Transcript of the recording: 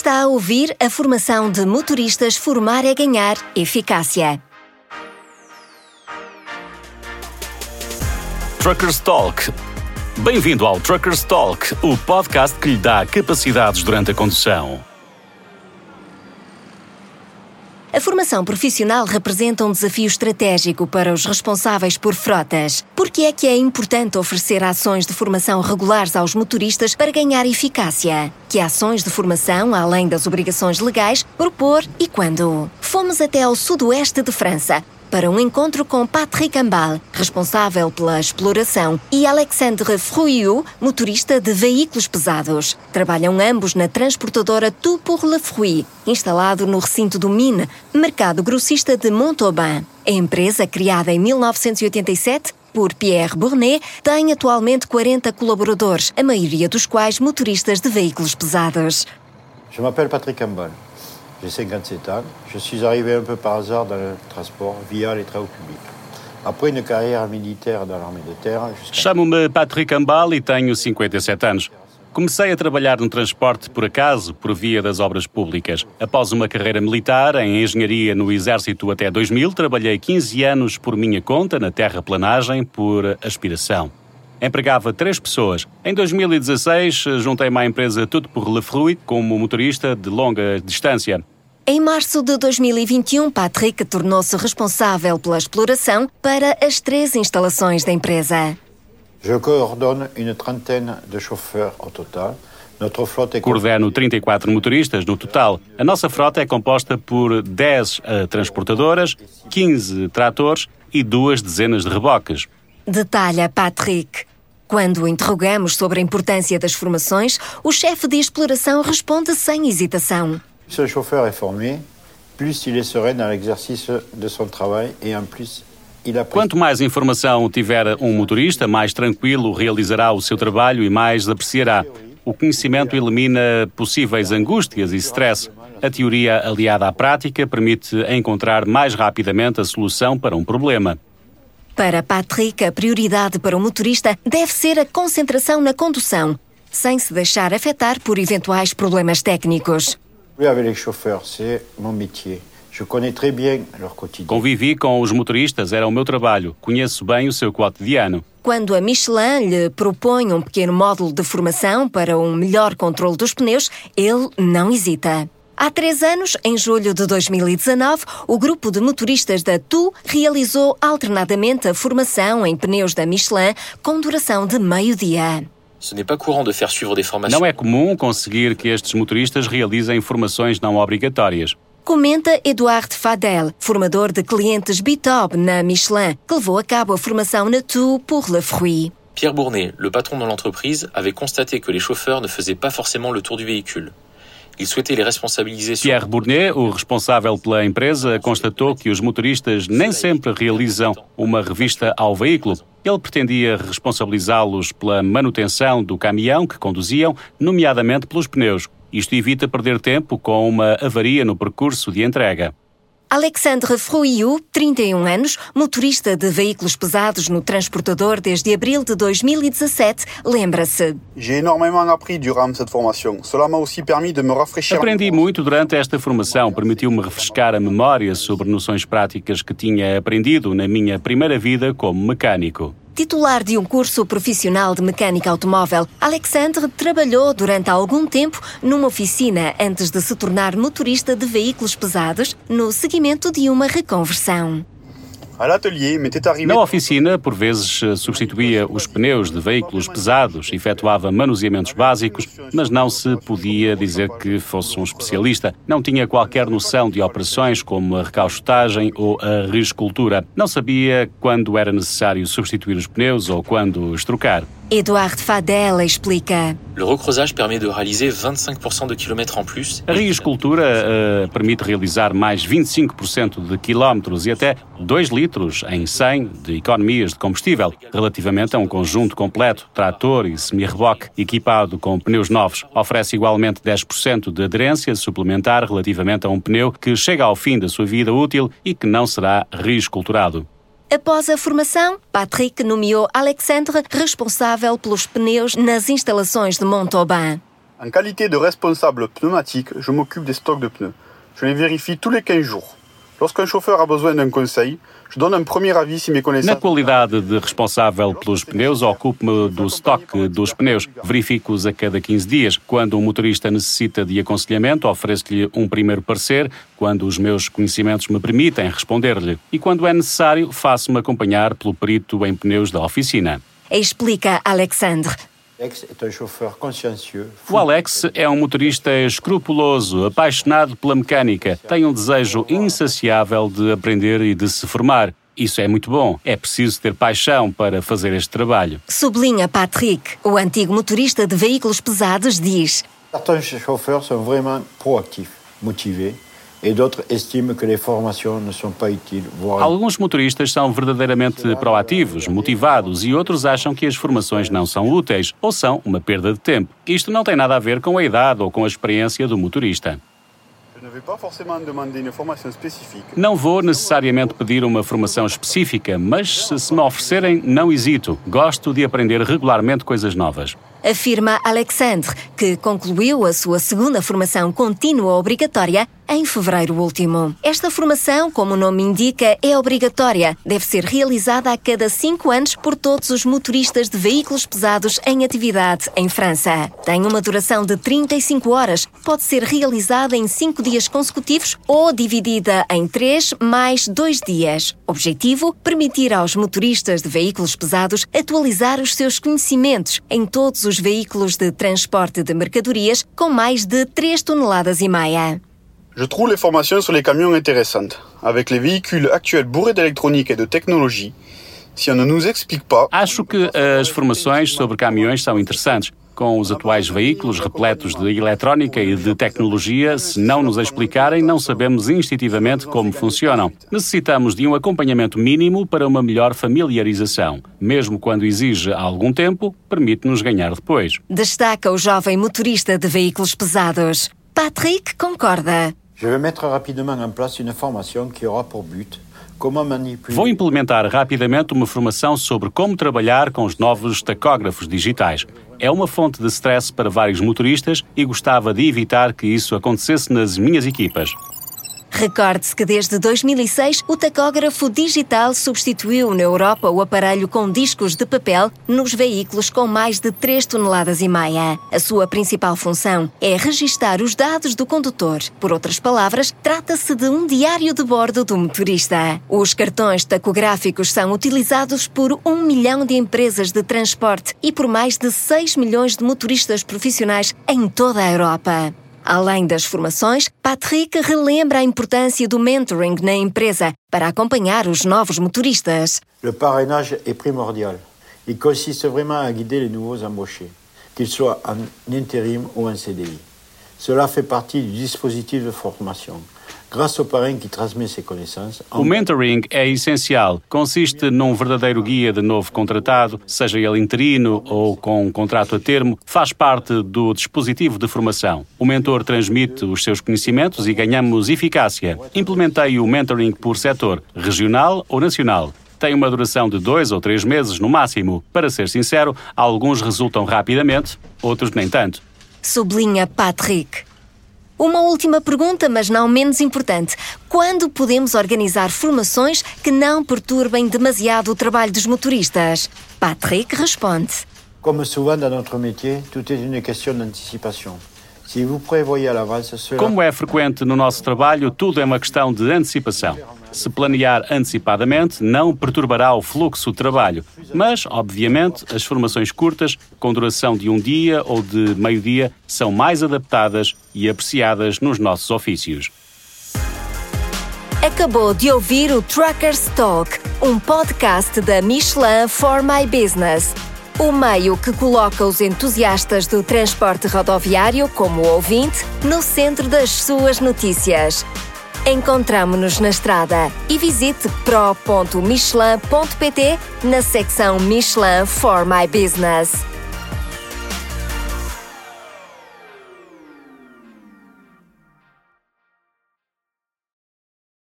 Está a ouvir a formação de motoristas Formar é Ganhar Eficácia. Truckers Talk. Bem-vindo ao Truckers Talk, o podcast que lhe dá capacidades durante a condução. A formação profissional representa um desafio estratégico para os responsáveis por frotas. Por que é que é importante oferecer ações de formação regulares aos motoristas para ganhar eficácia? Que ações de formação, além das obrigações legais, propor e quando? Fomos até ao sudoeste de França, para um encontro com Patrick Ambal, responsável pela exploração, e Alexandre Fruiu, motorista de veículos pesados. Trabalham ambos na transportadora Tout pour le Fruit, instalado no recinto do Mine, mercado grossista de Montauban. A empresa, criada em 1987, por Pierre Bournet, tem atualmente 40 colaboradores, a maioria dos quais motoristas de veículos pesados. Je m'appelle Patrick Ambal. J'ai 57 ans. Je suis arrivé un peu par hasard dans le transport via les travaux publics. Après une carrière militaire dans l'armée de terre... Chamo-me Patrick Ambal e tenho 57 anos. Comecei a trabalhar no transporte por acaso, por via das obras públicas. Após uma carreira militar em engenharia no Exército até 2000, trabalhei 15 anos por minha conta na terraplanagem por aspiração. Empregava três pessoas. Em 2016, juntei-me à empresa Tudo por Le Fruit como motorista de longa distância. Em março de 2021, Patrick tornou-se responsável pela exploração para as três instalações da empresa. Je coordonne une trentaine de chauffeurs au total. Notre flotte est Coordeno 34 motoristas no total. A nossa frota é composta por 10 uh, transportadoras, 15 tratores e duas dezenas de reboques. Detalha Patrick. Quando o interrogamos sobre a importância das formações, o chefe de exploração responde sem hesitação. Chauffeur formé, plus il est serein dans l'exercice de son travail et en plus Quanto mais informação tiver um motorista, mais tranquilo realizará o seu trabalho e mais apreciará. O conhecimento elimina possíveis angústias e stress. A teoria aliada à prática permite encontrar mais rapidamente a solução para um problema. Para Patrick, a prioridade para o motorista deve ser a concentração na condução, sem se deixar afetar por eventuais problemas técnicos. Convivi com os motoristas, era o meu trabalho. Conheço bem o seu cotidiano. Quando a Michelin lhe propõe um pequeno módulo de formação para um melhor controle dos pneus, ele não hesita. Há três anos, em julho de 2019, o grupo de motoristas da TU realizou alternadamente a formação em pneus da Michelin com duração de meio dia. Ce n'est pas courant de faire suivre des formations. Não é comum conseguir que estes motoristas realizem formações não obrigatórias. Comenta Eduardo Fadel, formador de clientes Bitob na Michelin, que levou a cabo a formação na TU pour le fruit. Pierre Bournet, le patron de l'entreprise, avait constaté que les chauffeurs ne faisaient pas forcément le tour du véhicule. Pierre Bournet, o responsável pela empresa, constatou que os motoristas nem sempre realizam uma revista ao veículo. Ele pretendia responsabilizá-los pela manutenção do caminhão que conduziam, nomeadamente pelos pneus. Isto evita perder tempo com uma avaria no percurso de entrega. Alexandre Fruiu, 31 anos, motorista de veículos pesados no transportador desde abril de 2017, lembra-se. J'ai énormément appris durant cette formation. Cela m'a aussi permis de me rafraîchir. Aprendi muito durante esta formação, permitiu-me refrescar a memória sobre noções práticas que tinha aprendido na minha primeira vida como mecânico. Titular de um curso profissional de mecânica automóvel, Alexandre trabalhou durante algum tempo numa oficina antes de se tornar motorista de veículos pesados no seguimento de uma reconversão. À l'atelier, m'était arrivé. Na oficina, por vezes eh, substituía os pneus de veículos pesados, efetuava manuseamentos básicos, mas não se podia dizer que fosse um especialista. Não tinha qualquer noção de operações como a recaustagem ou a reescultura. Não sabia quando era necessário substituir os pneus ou quando os trocar. Eduardo Fadel explica. Le recreusage permet de réaliser 25% de kilomètres en plus. A reescultura eh, permite realizar mais 25% de quilómetros e até 2 litros em 100 de economias de combustível, relativamente a um conjunto completo, trator e semi-reboque, equipado com pneus novos. Oferece igualmente 10% de aderência suplementar relativamente a um pneu que chega ao fim da sua vida útil e que não será reesculturado. Após a formação, Patrick nomeou Alexandre responsável pelos pneus nas instalações de Montauban. En qualité de responsable pneumatique, je m'occupe des stocks de pneus. Je les vérifie tous les 15 jours. Lorsqu'un chauffeur a besoin d'un conseil, je donne un premier avis si mes connaissances... Na qualidade de responsável pelos pneus, ocupo-me do estoque dos pneus. Verifico-os a cada 15 dias. Quando um motorista necessita de aconselhamento, ofereço-lhe um primeiro parecer, quando os meus conhecimentos me permitem responder-lhe. E quando é necessário, faço-me acompanhar pelo perito em pneus da oficina. Explica Alexandre. Consciencieux. O Alex é um motorista escrupuloso, apaixonado pela mecânica, tem um desejo insaciável de aprender e de se formar. Isso é muito bom. É preciso ter paixão para fazer este trabalho. Sublinha Patrick, o antigo motorista de veículos pesados, diz: Certains chauffeurs sont vraiment proactifs, motivés, et d'autres estiment que les formations ne sont pas utiles, Alguns motoristas são verdadeiramente proativos, motivados e outros acham que as formações não são úteis ou são uma perda de tempo. Isto não tem nada a ver com a idade ou com a experiência do motorista. Não vou necessariamente pedir uma formação específica, mas se se me oferecerem, não hesito. Gosto de aprender regularmente coisas novas. Afirma Alexandre, que concluiu a sua segunda formação contínua obrigatória em fevereiro último. Esta formação, como o nome indica, é obrigatória. Deve ser realizada a cada cinco anos por todos os motoristas de veículos pesados em atividade em França. Tem uma duração de 35 horas, pode ser realizada em cinco dias consecutivos ou dividida em três mais dois dias. Objetivo: permitir aos motoristas de veículos pesados atualizar os seus conhecimentos em todos os veículos de transporte de mercadorias com mais de 3 toneladas e meia. Je trouve les formations sur les camions intéressantes. Avec les véhicules actuels bourrés d'électronique et de technologie, si on ne nous explique pas, Acho que as formações sobre caminhões são interessantes. Com os atuais veículos repletos de eletrónica e de tecnologia, se não nos explicarem, não sabemos instintivamente como funcionam. Necessitamos de um acompanhamento mínimo para uma melhor familiarização. Mesmo quando exige algum tempo, permite-nos ganhar depois. Destaca o jovem motorista de veículos pesados. Patrick concorda. Je vais mettre rapidement en place une formation qui aura pour but Vou implementar rapidamente uma formação sobre como trabalhar com os novos tacógrafos digitais. É uma fonte de stress para vários motoristas e gostava de evitar que isso acontecesse nas minhas equipas. Recorde-se que desde 2006 o tacógrafo digital substituiu na Europa o aparelho com discos de papel nos veículos com mais de 3 toneladas e meia. A sua principal função é registar os dados do condutor. Por outras palavras, trata-se de um diário de bordo do motorista. Os cartões tacográficos são utilizados por um milhão de empresas de transporte e por mais de 6 milhões de motoristas profissionais em toda a Europa. Além das formações, Patrick relembra a importância do mentoring na empresa para acompanhar os novos motoristas. Le parrainage est primordial. Il consiste vraiment à guider les nouveaux embauchés, qu'ils soient en intérim ou en CDI. Cela fait partie du dispositif de formation. Grâce au parrain qui transmet ses connaissances, O mentoring é essencial. Consiste num verdadeiro guia de novo contratado, seja ele interino ou com um contrato a termo, faz parte do dispositivo de formação. O mentor transmite os seus conhecimentos e ganhamos eficácia. Implementei o mentoring por setor, regional ou nacional. Tem uma duração de dois ou três meses no máximo. Para ser sincero, alguns resultam rapidamente, outros nem tanto. Sublinha Patrick. Uma última pergunta, mas não menos importante. Quando podemos organizar formações que não perturbem demasiado o trabalho dos motoristas? Patrick responde. comme souvent dans notre métier, tout est une question d'anticipation. Como é frequente no nosso trabalho, tudo é uma questão de antecipação. Se planear antecipadamente, não perturbará o fluxo de trabalho. Mas, obviamente, as formações curtas, com duração de um dia ou de meio-dia, são mais adaptadas e apreciadas nos nossos ofícios. Acabou de ouvir o Truckers Talk, um podcast da Michelin for My Business. O meio que coloca os entusiastas do transporte rodoviário, como ouvinte, no centro das suas notícias. Encontramo-nos na estrada e visite pro.michelin.pt na secção Michelin for My Business.